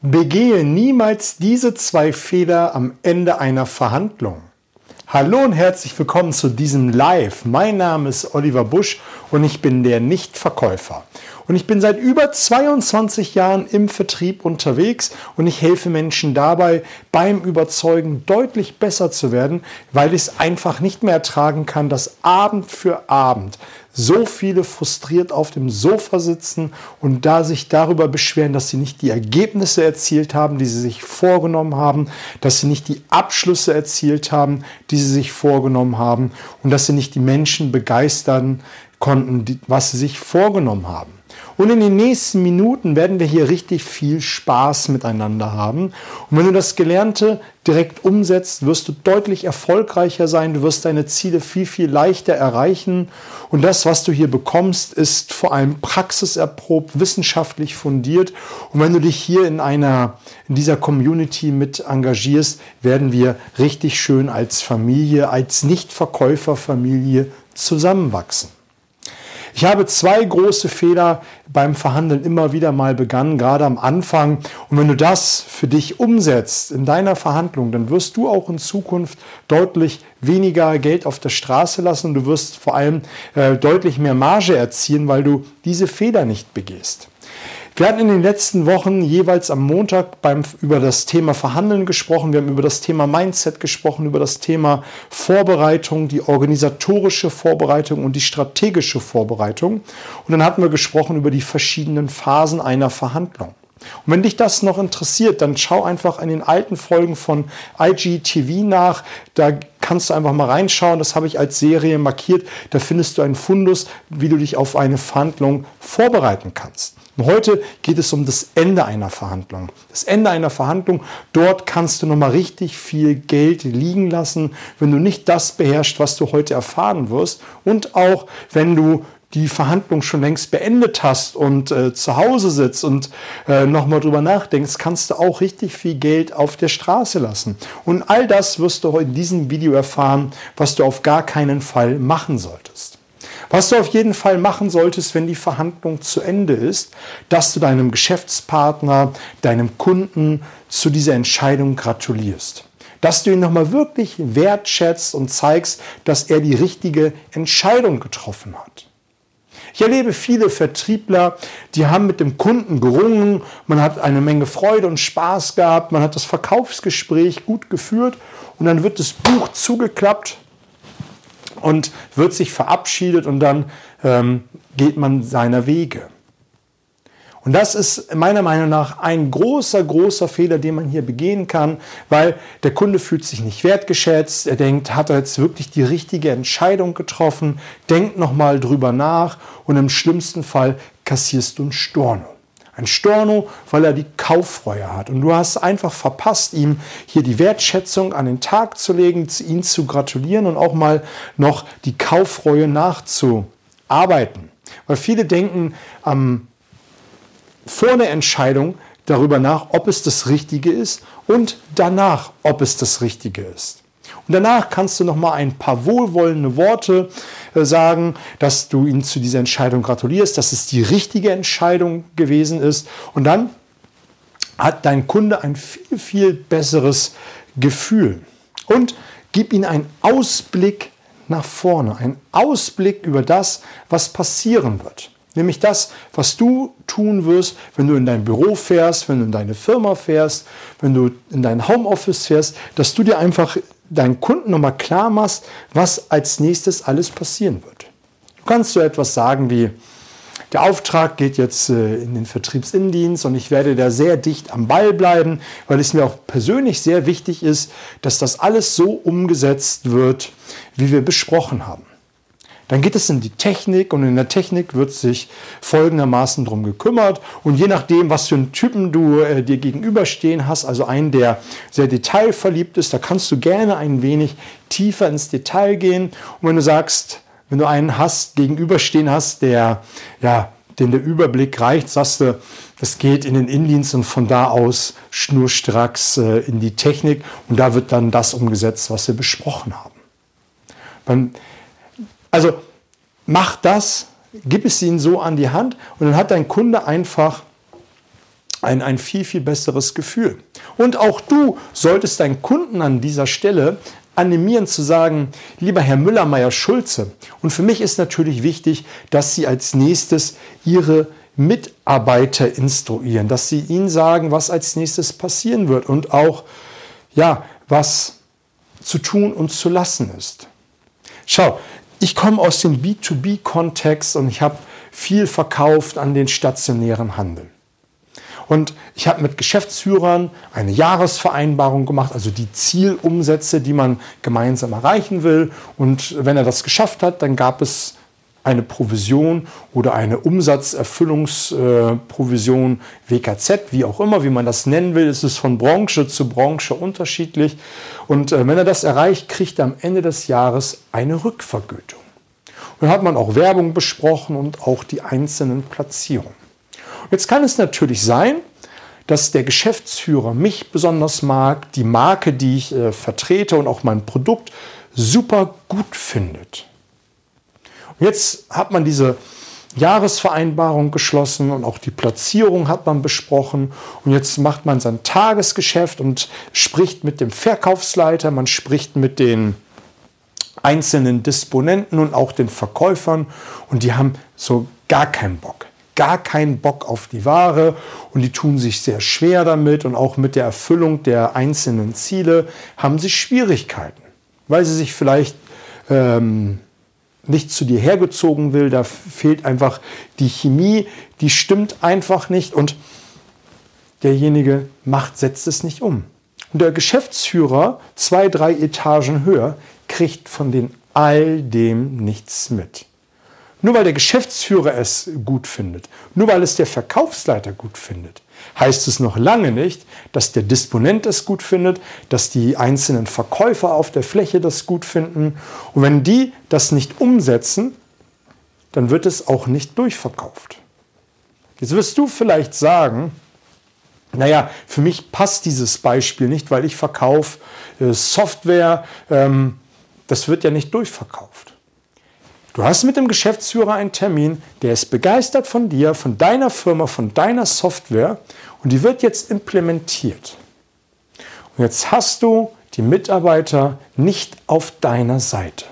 Begehe niemals diese zwei Fehler am Ende einer Verhandlung. Hallo und herzlich willkommen zu diesem Live. Mein Name ist Oliver Busch und ich bin der Nichtverkäufer. Und ich bin seit über 22 Jahren im Vertrieb unterwegs und ich helfe Menschen dabei, beim Überzeugen deutlich besser zu werden, weil ich es einfach nicht mehr ertragen kann, dass Abend für Abend so viele frustriert auf dem Sofa sitzen und da sich darüber beschweren, dass sie nicht die Ergebnisse erzielt haben, die sie sich vorgenommen haben, dass sie nicht die Abschlüsse erzielt haben, die sie sich vorgenommen haben und dass sie nicht die Menschen begeistern konnten, was sie sich vorgenommen haben. Und in den nächsten Minuten werden wir hier richtig viel Spaß miteinander haben. Und wenn du das Gelernte direkt umsetzt, wirst du deutlich erfolgreicher sein. Du wirst deine Ziele viel, viel leichter erreichen. Und das, was du hier bekommst, ist vor allem praxiserprobt, wissenschaftlich fundiert. Und wenn du dich hier in einer, in dieser Community mit engagierst, werden wir richtig schön als Familie, als Nichtverkäuferfamilie zusammenwachsen. Ich habe zwei große Fehler beim Verhandeln immer wieder mal begangen, gerade am Anfang. Und wenn du das für dich umsetzt in deiner Verhandlung, dann wirst du auch in Zukunft deutlich weniger Geld auf der Straße lassen und du wirst vor allem äh, deutlich mehr Marge erzielen, weil du diese Fehler nicht begehst. Wir hatten in den letzten Wochen jeweils am Montag beim, über das Thema Verhandeln gesprochen, wir haben über das Thema Mindset gesprochen, über das Thema Vorbereitung, die organisatorische Vorbereitung und die strategische Vorbereitung. Und dann hatten wir gesprochen über die verschiedenen Phasen einer Verhandlung. Und wenn dich das noch interessiert, dann schau einfach in den alten Folgen von IGTV nach. Da kannst du einfach mal reinschauen. Das habe ich als Serie markiert. Da findest du einen Fundus, wie du dich auf eine Verhandlung vorbereiten kannst. Und heute geht es um das Ende einer Verhandlung. Das Ende einer Verhandlung, dort kannst du nochmal richtig viel Geld liegen lassen, wenn du nicht das beherrschst, was du heute erfahren wirst. Und auch wenn du die Verhandlung schon längst beendet hast und äh, zu Hause sitzt und äh, nochmal drüber nachdenkst, kannst du auch richtig viel Geld auf der Straße lassen. Und all das wirst du in diesem Video erfahren, was du auf gar keinen Fall machen solltest. Was du auf jeden Fall machen solltest, wenn die Verhandlung zu Ende ist, dass du deinem Geschäftspartner, deinem Kunden zu dieser Entscheidung gratulierst. Dass du ihn nochmal wirklich wertschätzt und zeigst, dass er die richtige Entscheidung getroffen hat. Ich erlebe viele Vertriebler, die haben mit dem Kunden gerungen, man hat eine Menge Freude und Spaß gehabt, man hat das Verkaufsgespräch gut geführt und dann wird das Buch zugeklappt und wird sich verabschiedet und dann ähm, geht man seiner Wege. Und das ist meiner Meinung nach ein großer, großer Fehler, den man hier begehen kann, weil der Kunde fühlt sich nicht wertgeschätzt. Er denkt, hat er jetzt wirklich die richtige Entscheidung getroffen? Denkt nochmal drüber nach und im schlimmsten Fall kassierst du ein Storno. Ein Storno, weil er die Kauffreue hat. Und du hast einfach verpasst, ihm hier die Wertschätzung an den Tag zu legen, ihn zu gratulieren und auch mal noch die Kauffreue nachzuarbeiten. Weil viele denken ähm, vor der Entscheidung darüber nach, ob es das Richtige ist und danach, ob es das Richtige ist. Und danach kannst du noch mal ein paar wohlwollende Worte sagen, dass du ihm zu dieser Entscheidung gratulierst, dass es die richtige Entscheidung gewesen ist. Und dann hat dein Kunde ein viel, viel besseres Gefühl. Und gib ihm einen Ausblick nach vorne, einen Ausblick über das, was passieren wird. Nämlich das, was du tun wirst, wenn du in dein Büro fährst, wenn du in deine Firma fährst, wenn du in dein Homeoffice fährst, dass du dir einfach deinen Kunden nochmal klar machst, was als nächstes alles passieren wird. Du kannst so etwas sagen wie, der Auftrag geht jetzt äh, in den Vertriebsinnendienst und ich werde da sehr dicht am Ball bleiben, weil es mir auch persönlich sehr wichtig ist, dass das alles so umgesetzt wird, wie wir besprochen haben. Dann geht es in die Technik und in der Technik wird sich folgendermaßen drum gekümmert. Und je nachdem, was für einen Typen du äh, dir gegenüberstehen hast, also einen, der sehr detailverliebt ist, da kannst du gerne ein wenig tiefer ins Detail gehen. Und wenn du sagst, wenn du einen hast, gegenüberstehen hast, der, ja, dem der Überblick reicht, sagst du, das geht in den Innendienst und von da aus schnurstracks äh, in die Technik und da wird dann das umgesetzt, was wir besprochen haben. Beim also mach das, gib es ihnen so an die Hand und dann hat dein Kunde einfach ein, ein viel, viel besseres Gefühl. Und auch du solltest deinen Kunden an dieser Stelle animieren zu sagen, lieber Herr Müller-Meyer-Schulze, und für mich ist natürlich wichtig, dass Sie als nächstes Ihre Mitarbeiter instruieren, dass Sie ihnen sagen, was als nächstes passieren wird und auch, ja, was zu tun und zu lassen ist. Schau, ich komme aus dem B2B-Kontext und ich habe viel verkauft an den stationären Handel. Und ich habe mit Geschäftsführern eine Jahresvereinbarung gemacht, also die Zielumsätze, die man gemeinsam erreichen will. Und wenn er das geschafft hat, dann gab es eine Provision oder eine Umsatzerfüllungsprovision, WKZ, wie auch immer, wie man das nennen will. Es ist von Branche zu Branche unterschiedlich. Und äh, wenn er das erreicht, kriegt er am Ende des Jahres eine Rückvergütung. Und dann hat man auch Werbung besprochen und auch die einzelnen Platzierungen. Jetzt kann es natürlich sein, dass der Geschäftsführer mich besonders mag, die Marke, die ich äh, vertrete und auch mein Produkt super gut findet. Jetzt hat man diese Jahresvereinbarung geschlossen und auch die Platzierung hat man besprochen. Und jetzt macht man sein Tagesgeschäft und spricht mit dem Verkaufsleiter, man spricht mit den einzelnen Disponenten und auch den Verkäufern. Und die haben so gar keinen Bock gar keinen Bock auf die Ware. Und die tun sich sehr schwer damit. Und auch mit der Erfüllung der einzelnen Ziele haben sie Schwierigkeiten, weil sie sich vielleicht ähm, nicht zu dir hergezogen will, da fehlt einfach die Chemie, die stimmt einfach nicht und derjenige macht, setzt es nicht um. Und der Geschäftsführer, zwei, drei Etagen höher, kriegt von den all dem nichts mit. Nur weil der Geschäftsführer es gut findet, nur weil es der Verkaufsleiter gut findet, heißt es noch lange nicht, dass der Disponent es gut findet, dass die einzelnen Verkäufer auf der Fläche das gut finden. Und wenn die das nicht umsetzen, dann wird es auch nicht durchverkauft. Jetzt wirst du vielleicht sagen, naja, für mich passt dieses Beispiel nicht, weil ich verkaufe äh, Software, ähm, das wird ja nicht durchverkauft. Du hast mit dem Geschäftsführer einen Termin, der ist begeistert von dir, von deiner Firma, von deiner Software und die wird jetzt implementiert. Und jetzt hast du die Mitarbeiter nicht auf deiner Seite.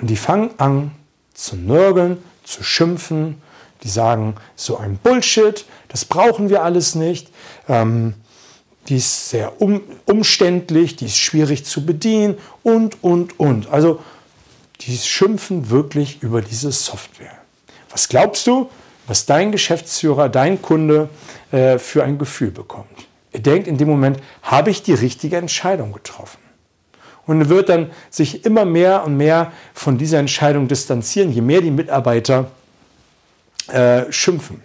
Und die fangen an zu nörgeln, zu schimpfen. Die sagen, so ein Bullshit, das brauchen wir alles nicht. Ähm, die ist sehr um, umständlich, die ist schwierig zu bedienen und, und, und. Also die schimpfen wirklich über diese Software. Was glaubst du, was dein Geschäftsführer, dein Kunde äh, für ein Gefühl bekommt? Er denkt in dem Moment, habe ich die richtige Entscheidung getroffen? Und wird dann sich immer mehr und mehr von dieser Entscheidung distanzieren, je mehr die Mitarbeiter äh, schimpfen.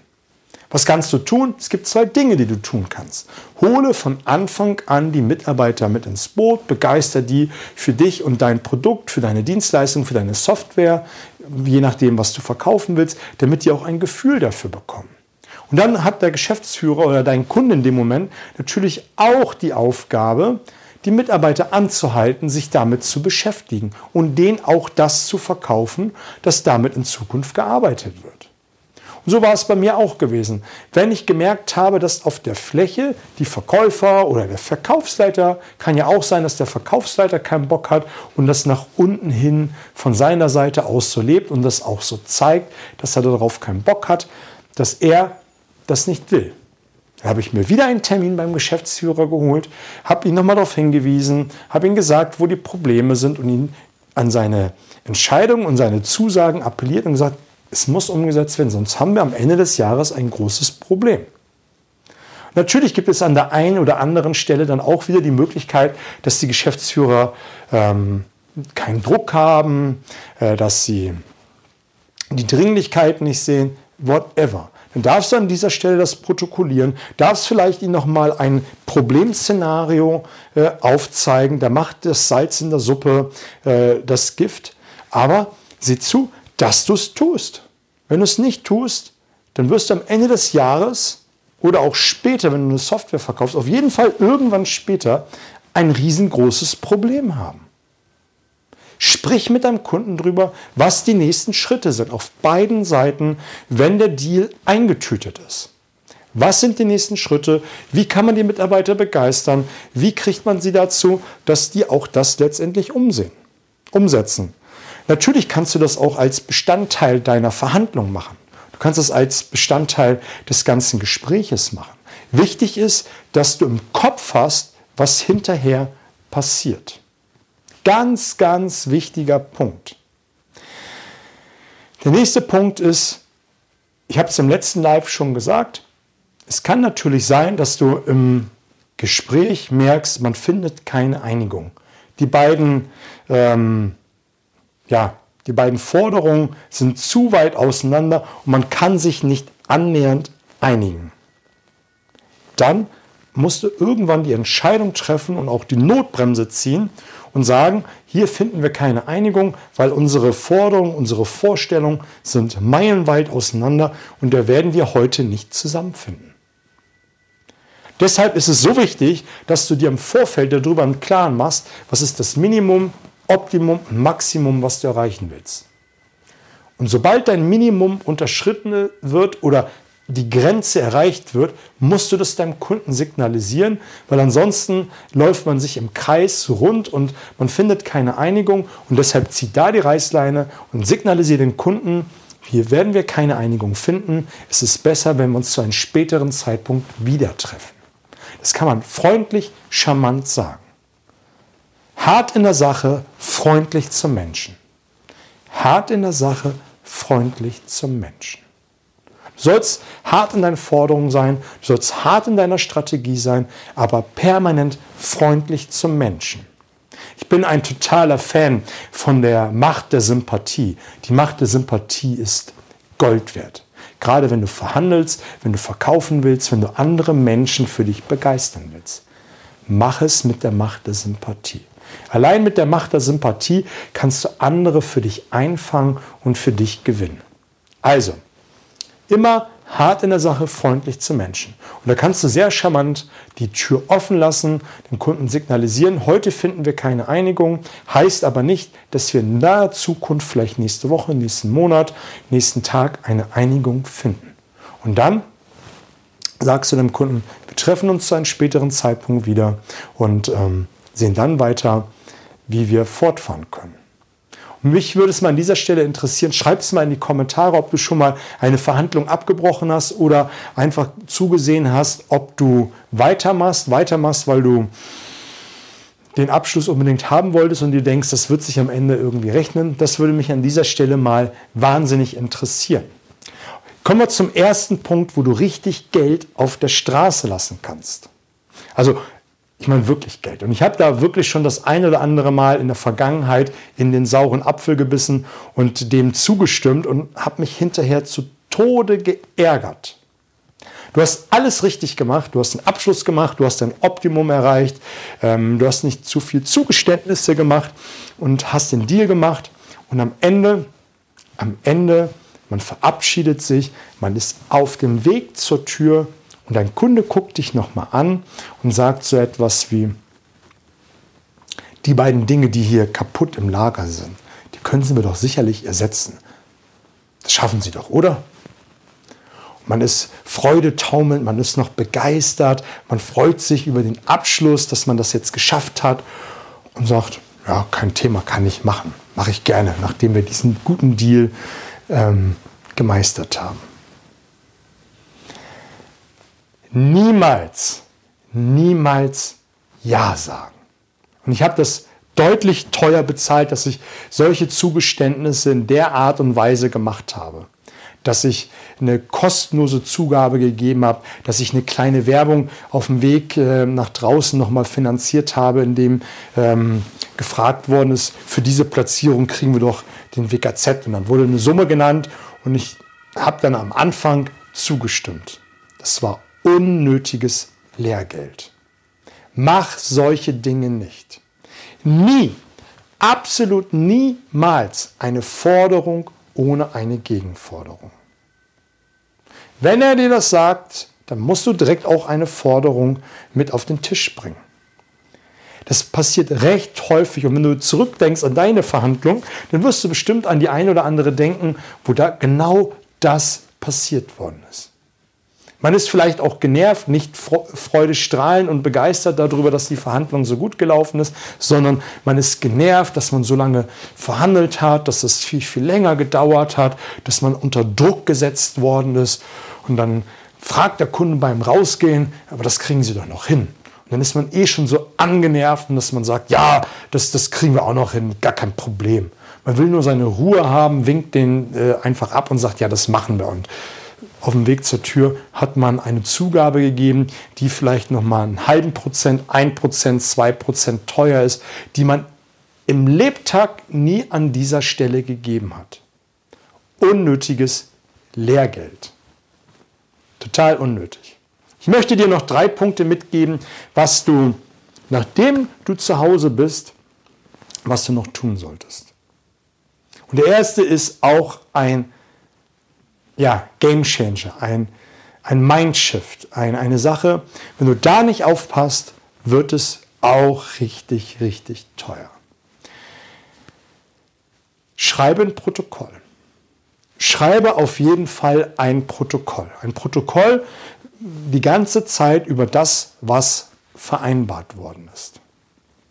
Was kannst du tun? Es gibt zwei Dinge, die du tun kannst. Hole von Anfang an die Mitarbeiter mit ins Boot, begeister die für dich und dein Produkt, für deine Dienstleistung, für deine Software, je nachdem, was du verkaufen willst, damit die auch ein Gefühl dafür bekommen. Und dann hat der Geschäftsführer oder dein Kunde in dem Moment natürlich auch die Aufgabe, die Mitarbeiter anzuhalten, sich damit zu beschäftigen und denen auch das zu verkaufen, dass damit in Zukunft gearbeitet wird. Und so war es bei mir auch gewesen. Wenn ich gemerkt habe, dass auf der Fläche die Verkäufer oder der Verkaufsleiter, kann ja auch sein, dass der Verkaufsleiter keinen Bock hat und das nach unten hin von seiner Seite aus so lebt und das auch so zeigt, dass er darauf keinen Bock hat, dass er das nicht will. Da habe ich mir wieder einen Termin beim Geschäftsführer geholt, habe ihn nochmal darauf hingewiesen, habe ihm gesagt, wo die Probleme sind und ihn an seine Entscheidungen und seine Zusagen appelliert und gesagt, es muss umgesetzt werden, sonst haben wir am Ende des Jahres ein großes Problem. Natürlich gibt es an der einen oder anderen Stelle dann auch wieder die Möglichkeit, dass die Geschäftsführer ähm, keinen Druck haben, äh, dass sie die Dringlichkeit nicht sehen, whatever. Dann darfst du an dieser Stelle das protokollieren, darfst vielleicht ihnen nochmal ein Problemszenario äh, aufzeigen, da macht das Salz in der Suppe äh, das Gift, aber sieh zu, dass du es tust. Wenn du es nicht tust, dann wirst du am Ende des Jahres oder auch später, wenn du eine Software verkaufst, auf jeden Fall irgendwann später ein riesengroßes Problem haben. Sprich mit deinem Kunden drüber, was die nächsten Schritte sind auf beiden Seiten, wenn der Deal eingetütet ist. Was sind die nächsten Schritte? Wie kann man die Mitarbeiter begeistern? Wie kriegt man sie dazu, dass die auch das letztendlich umsehen, umsetzen? Natürlich kannst du das auch als Bestandteil deiner Verhandlung machen. Du kannst es als Bestandteil des ganzen Gespräches machen. Wichtig ist, dass du im Kopf hast, was hinterher passiert. Ganz, ganz wichtiger Punkt. Der nächste Punkt ist, ich habe es im letzten Live schon gesagt, es kann natürlich sein, dass du im Gespräch merkst, man findet keine Einigung. Die beiden, ähm, ja, die beiden Forderungen sind zu weit auseinander und man kann sich nicht annähernd einigen. Dann musst du irgendwann die Entscheidung treffen und auch die Notbremse ziehen und sagen, hier finden wir keine Einigung, weil unsere Forderungen, unsere Vorstellungen sind meilenweit auseinander und da werden wir heute nicht zusammenfinden. Deshalb ist es so wichtig, dass du dir im Vorfeld darüber einen Klaren machst, was ist das Minimum, Optimum Maximum, was du erreichen willst. Und sobald dein Minimum unterschritten wird oder die Grenze erreicht wird, musst du das deinem Kunden signalisieren, weil ansonsten läuft man sich im Kreis rund und man findet keine Einigung und deshalb zieh da die Reißleine und signalisiere den Kunden, hier werden wir keine Einigung finden. Es ist besser, wenn wir uns zu einem späteren Zeitpunkt wieder treffen. Das kann man freundlich, charmant sagen. Hart in der Sache, freundlich zum Menschen. Hart in der Sache, freundlich zum Menschen. Du sollst hart in deinen Forderungen sein, du sollst hart in deiner Strategie sein, aber permanent freundlich zum Menschen. Ich bin ein totaler Fan von der Macht der Sympathie. Die Macht der Sympathie ist Gold wert. Gerade wenn du verhandelst, wenn du verkaufen willst, wenn du andere Menschen für dich begeistern willst. Mach es mit der Macht der Sympathie. Allein mit der Macht der Sympathie kannst du andere für dich einfangen und für dich gewinnen. Also, immer hart in der Sache, freundlich zu Menschen. Und da kannst du sehr charmant die Tür offen lassen, den Kunden signalisieren, heute finden wir keine Einigung, heißt aber nicht, dass wir in naher Zukunft, vielleicht nächste Woche, nächsten Monat, nächsten Tag eine Einigung finden. Und dann sagst du dem Kunden, wir treffen uns zu einem späteren Zeitpunkt wieder und ähm, sehen dann weiter, wie wir fortfahren können. Mich würde es mal an dieser Stelle interessieren, schreib es mal in die Kommentare, ob du schon mal eine Verhandlung abgebrochen hast oder einfach zugesehen hast, ob du weitermachst, weitermachst, weil du den Abschluss unbedingt haben wolltest und dir denkst, das wird sich am Ende irgendwie rechnen. Das würde mich an dieser Stelle mal wahnsinnig interessieren. Kommen wir zum ersten Punkt, wo du richtig Geld auf der Straße lassen kannst. Also ich meine wirklich Geld. Und ich habe da wirklich schon das ein oder andere Mal in der Vergangenheit in den sauren Apfel gebissen und dem zugestimmt und habe mich hinterher zu Tode geärgert. Du hast alles richtig gemacht, du hast einen Abschluss gemacht, du hast dein Optimum erreicht, ähm, du hast nicht zu viel Zugeständnisse gemacht und hast den Deal gemacht und am Ende, am Ende, man verabschiedet sich, man ist auf dem Weg zur Tür und ein Kunde guckt dich nochmal an und sagt so etwas wie, die beiden Dinge, die hier kaputt im Lager sind, die können Sie mir doch sicherlich ersetzen. Das schaffen Sie doch, oder? Man ist freudetaumelnd, man ist noch begeistert, man freut sich über den Abschluss, dass man das jetzt geschafft hat und sagt, ja, kein Thema, kann ich machen, mache ich gerne, nachdem wir diesen guten Deal ähm, gemeistert haben niemals, niemals Ja sagen. Und ich habe das deutlich teuer bezahlt, dass ich solche Zugeständnisse in der Art und Weise gemacht habe. Dass ich eine kostenlose Zugabe gegeben habe, dass ich eine kleine Werbung auf dem Weg äh, nach draußen nochmal finanziert habe, indem ähm, gefragt worden ist, für diese Platzierung kriegen wir doch den WKZ. Und dann wurde eine Summe genannt und ich habe dann am Anfang zugestimmt. Das war unnötiges Lehrgeld. Mach solche Dinge nicht. Nie, absolut niemals eine Forderung ohne eine Gegenforderung. Wenn er dir das sagt, dann musst du direkt auch eine Forderung mit auf den Tisch bringen. Das passiert recht häufig. Und wenn du zurückdenkst an deine Verhandlung, dann wirst du bestimmt an die eine oder andere denken, wo da genau das passiert worden ist. Man ist vielleicht auch genervt, nicht freudestrahlend und begeistert darüber, dass die Verhandlung so gut gelaufen ist, sondern man ist genervt, dass man so lange verhandelt hat, dass es viel, viel länger gedauert hat, dass man unter Druck gesetzt worden ist. Und dann fragt der Kunde beim Rausgehen, aber das kriegen Sie doch noch hin. Und dann ist man eh schon so angenervt, dass man sagt, ja, das, das kriegen wir auch noch hin, gar kein Problem. Man will nur seine Ruhe haben, winkt den äh, einfach ab und sagt, ja, das machen wir. Und auf dem Weg zur Tür hat man eine Zugabe gegeben, die vielleicht noch mal einen halben Prozent, ein Prozent, zwei Prozent teuer ist, die man im Lebtag nie an dieser Stelle gegeben hat. Unnötiges Lehrgeld. Total unnötig. Ich möchte dir noch drei Punkte mitgeben, was du, nachdem du zu Hause bist, was du noch tun solltest. Und der erste ist auch ein ja, Game Changer, ein, ein Mindshift, ein, eine Sache. Wenn du da nicht aufpasst, wird es auch richtig, richtig teuer. Schreibe ein Protokoll. Schreibe auf jeden Fall ein Protokoll. Ein Protokoll die ganze Zeit über das, was vereinbart worden ist.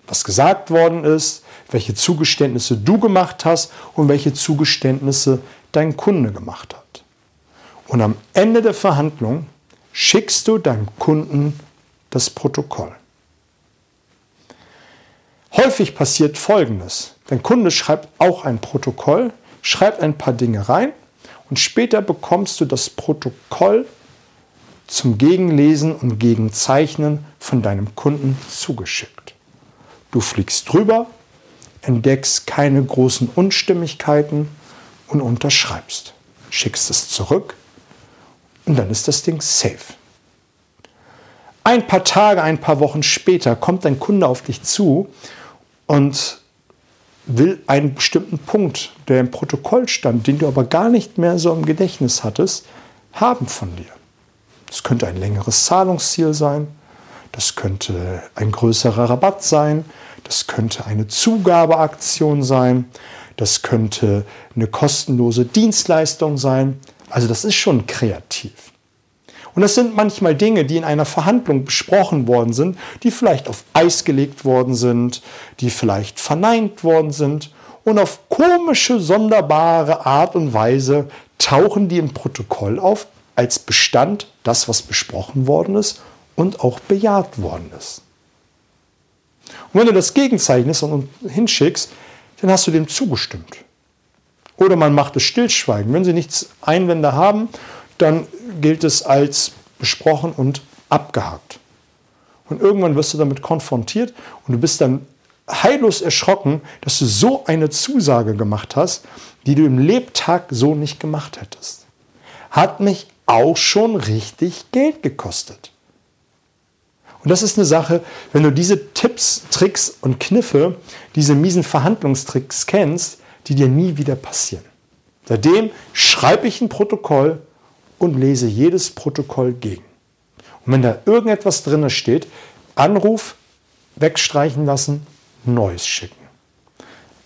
Was gesagt worden ist, welche Zugeständnisse du gemacht hast und welche Zugeständnisse dein Kunde gemacht hat. Und am Ende der Verhandlung schickst du deinem Kunden das Protokoll. Häufig passiert Folgendes. Dein Kunde schreibt auch ein Protokoll, schreibt ein paar Dinge rein und später bekommst du das Protokoll zum Gegenlesen und Gegenzeichnen von deinem Kunden zugeschickt. Du fliegst drüber, entdeckst keine großen Unstimmigkeiten und unterschreibst. Schickst es zurück und dann ist das Ding safe. Ein paar Tage, ein paar Wochen später kommt dein Kunde auf dich zu und will einen bestimmten Punkt, der im Protokoll stand, den du aber gar nicht mehr so im Gedächtnis hattest, haben von dir. Das könnte ein längeres Zahlungsziel sein, das könnte ein größerer Rabatt sein, das könnte eine Zugabeaktion sein, das könnte eine kostenlose Dienstleistung sein, also das ist schon kreativ. Und das sind manchmal Dinge, die in einer Verhandlung besprochen worden sind, die vielleicht auf Eis gelegt worden sind, die vielleicht verneint worden sind. Und auf komische, sonderbare Art und Weise tauchen die im Protokoll auf als Bestand das, was besprochen worden ist und auch bejaht worden ist. Und wenn du das gegenzeichnest und hinschickst, dann hast du dem zugestimmt. Oder man macht es stillschweigen. Wenn Sie nichts Einwände haben, dann gilt es als besprochen und abgehakt. Und irgendwann wirst du damit konfrontiert und du bist dann heillos erschrocken, dass du so eine Zusage gemacht hast, die du im Lebtag so nicht gemacht hättest. Hat mich auch schon richtig Geld gekostet. Und das ist eine Sache, wenn du diese Tipps, Tricks und Kniffe, diese miesen Verhandlungstricks kennst, die dir nie wieder passieren. Seitdem schreibe ich ein Protokoll und lese jedes Protokoll gegen. Und wenn da irgendetwas drin steht, Anruf wegstreichen lassen, neues schicken.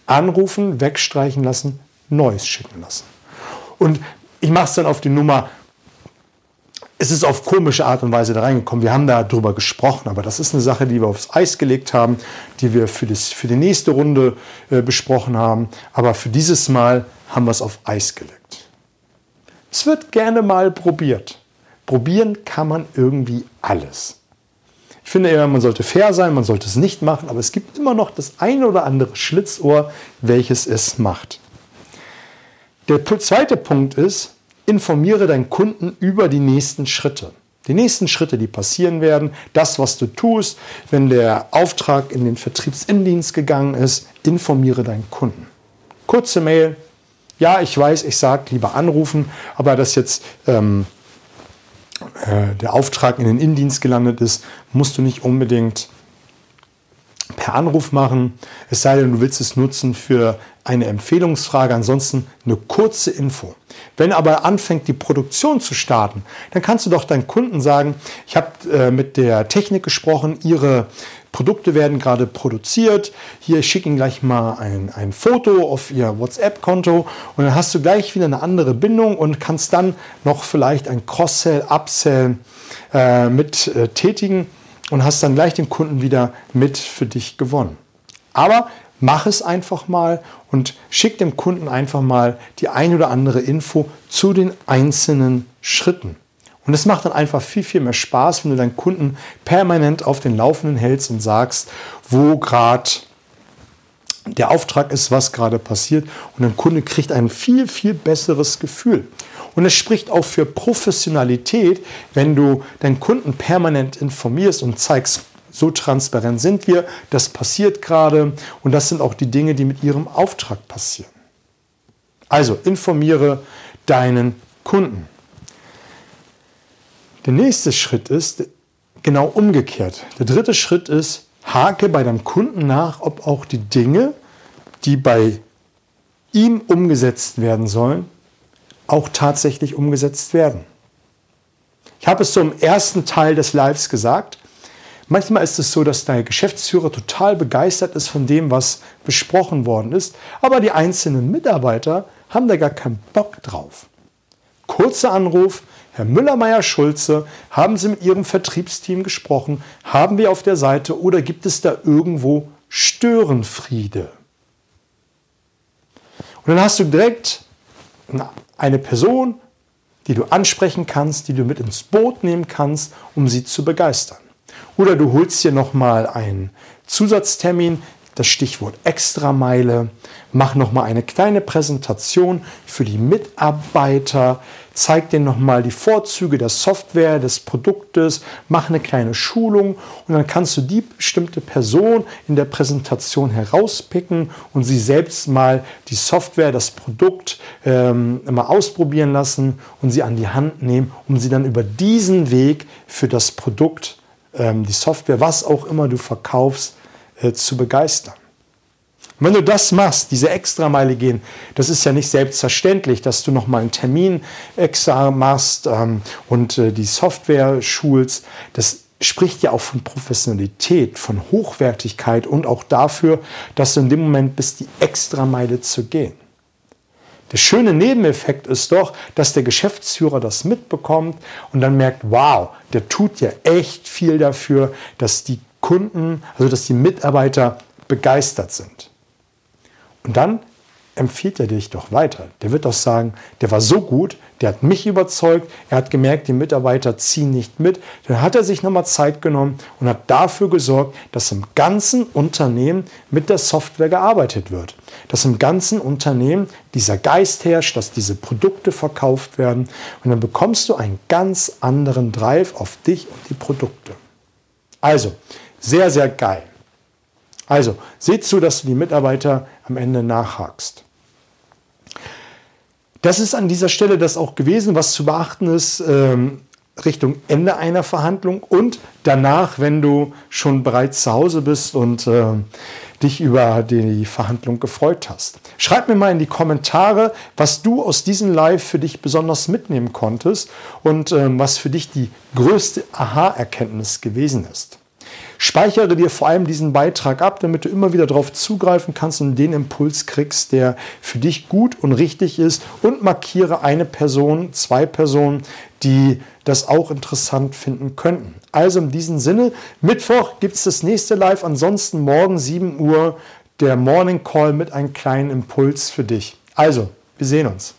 Anrufen, wegstreichen lassen, neues schicken lassen. Und ich mache es dann auf die Nummer es ist auf komische Art und Weise da reingekommen. Wir haben darüber gesprochen, aber das ist eine Sache, die wir aufs Eis gelegt haben, die wir für, das, für die nächste Runde äh, besprochen haben. Aber für dieses Mal haben wir es auf Eis gelegt. Es wird gerne mal probiert. Probieren kann man irgendwie alles. Ich finde eher, man sollte fair sein, man sollte es nicht machen, aber es gibt immer noch das eine oder andere Schlitzohr, welches es macht. Der zweite Punkt ist, informiere deinen Kunden über die nächsten Schritte. Die nächsten Schritte, die passieren werden, das, was du tust, wenn der Auftrag in den Vertriebsindienst gegangen ist, informiere deinen Kunden. Kurze Mail. Ja, ich weiß, ich sage lieber anrufen, aber dass jetzt ähm, äh, der Auftrag in den Indienst gelandet ist, musst du nicht unbedingt per Anruf machen, es sei denn, du willst es nutzen für eine Empfehlungsfrage, ansonsten eine kurze Info. Wenn aber anfängt, die Produktion zu starten, dann kannst du doch deinen Kunden sagen, ich habe äh, mit der Technik gesprochen, ihre Produkte werden gerade produziert. Hier, ich schicke gleich mal ein, ein Foto auf Ihr WhatsApp-Konto und dann hast du gleich wieder eine andere Bindung und kannst dann noch vielleicht ein Cross-Sell, Upsell äh, mit äh, tätigen und hast dann gleich den Kunden wieder mit für dich gewonnen. Aber mach es einfach mal und schick dem Kunden einfach mal die ein oder andere Info zu den einzelnen Schritten. Und es macht dann einfach viel, viel mehr Spaß, wenn du deinen Kunden permanent auf den Laufenden hältst und sagst, wo gerade der Auftrag ist, was gerade passiert. Und dein Kunde kriegt ein viel, viel besseres Gefühl. Und es spricht auch für Professionalität, wenn du deinen Kunden permanent informierst und zeigst, so transparent sind wir, das passiert gerade und das sind auch die Dinge, die mit ihrem Auftrag passieren. Also informiere deinen Kunden. Der nächste Schritt ist genau umgekehrt. Der dritte Schritt ist, hake bei deinem Kunden nach, ob auch die Dinge, die bei ihm umgesetzt werden sollen, auch tatsächlich umgesetzt werden. Ich habe es im ersten Teil des Lives gesagt. Manchmal ist es so, dass der Geschäftsführer total begeistert ist von dem, was besprochen worden ist, aber die einzelnen Mitarbeiter haben da gar keinen Bock drauf. Kurzer Anruf, Herr Müller-Meyer-Schulze, haben Sie mit Ihrem Vertriebsteam gesprochen? Haben wir auf der Seite oder gibt es da irgendwo Störenfriede? Und dann hast du direkt eine Person, die du ansprechen kannst, die du mit ins Boot nehmen kannst, um sie zu begeistern. Oder du holst dir nochmal einen Zusatztermin, das Stichwort Extrameile, mach nochmal eine kleine Präsentation für die Mitarbeiter, zeig denen nochmal die Vorzüge der Software, des Produktes, mach eine kleine Schulung und dann kannst du die bestimmte Person in der Präsentation herauspicken und sie selbst mal die Software, das Produkt ähm, mal ausprobieren lassen und sie an die Hand nehmen, um sie dann über diesen Weg für das Produkt, ähm, die Software, was auch immer du verkaufst, äh, zu begeistern. Und wenn du das machst, diese Extrameile gehen, das ist ja nicht selbstverständlich, dass du nochmal einen Termin extra machst ähm, und äh, die Software schulst. Das spricht ja auch von Professionalität, von Hochwertigkeit und auch dafür, dass du in dem Moment bist, die Extrameile zu gehen. Der schöne Nebeneffekt ist doch, dass der Geschäftsführer das mitbekommt und dann merkt, wow, der tut ja echt viel dafür, dass die Kunden, also dass die Mitarbeiter begeistert sind. Und dann empfiehlt er dich doch weiter. Der wird doch sagen, der war so gut, der hat mich überzeugt, er hat gemerkt, die Mitarbeiter ziehen nicht mit. Dann hat er sich nochmal Zeit genommen und hat dafür gesorgt, dass im ganzen Unternehmen mit der Software gearbeitet wird. Dass im ganzen Unternehmen dieser Geist herrscht, dass diese Produkte verkauft werden. Und dann bekommst du einen ganz anderen Drive auf dich und die Produkte. Also, sehr, sehr geil. Also, seht zu, dass du die Mitarbeiter am Ende nachhakst. Das ist an dieser Stelle das auch gewesen, was zu beachten ist ähm, Richtung Ende einer Verhandlung und danach, wenn du schon bereits zu Hause bist und äh, dich über die Verhandlung gefreut hast. Schreib mir mal in die Kommentare, was du aus diesem Live für dich besonders mitnehmen konntest und äh, was für dich die größte Aha-Erkenntnis gewesen ist. Speichere dir vor allem diesen Beitrag ab, damit du immer wieder darauf zugreifen kannst und den Impuls kriegst, der für dich gut und richtig ist und markiere eine Person, zwei Personen, die das auch interessant finden könnten. Also in diesem Sinne, Mittwoch gibt es das nächste Live, ansonsten morgen 7 Uhr der Morning Call mit einem kleinen Impuls für dich. Also, wir sehen uns.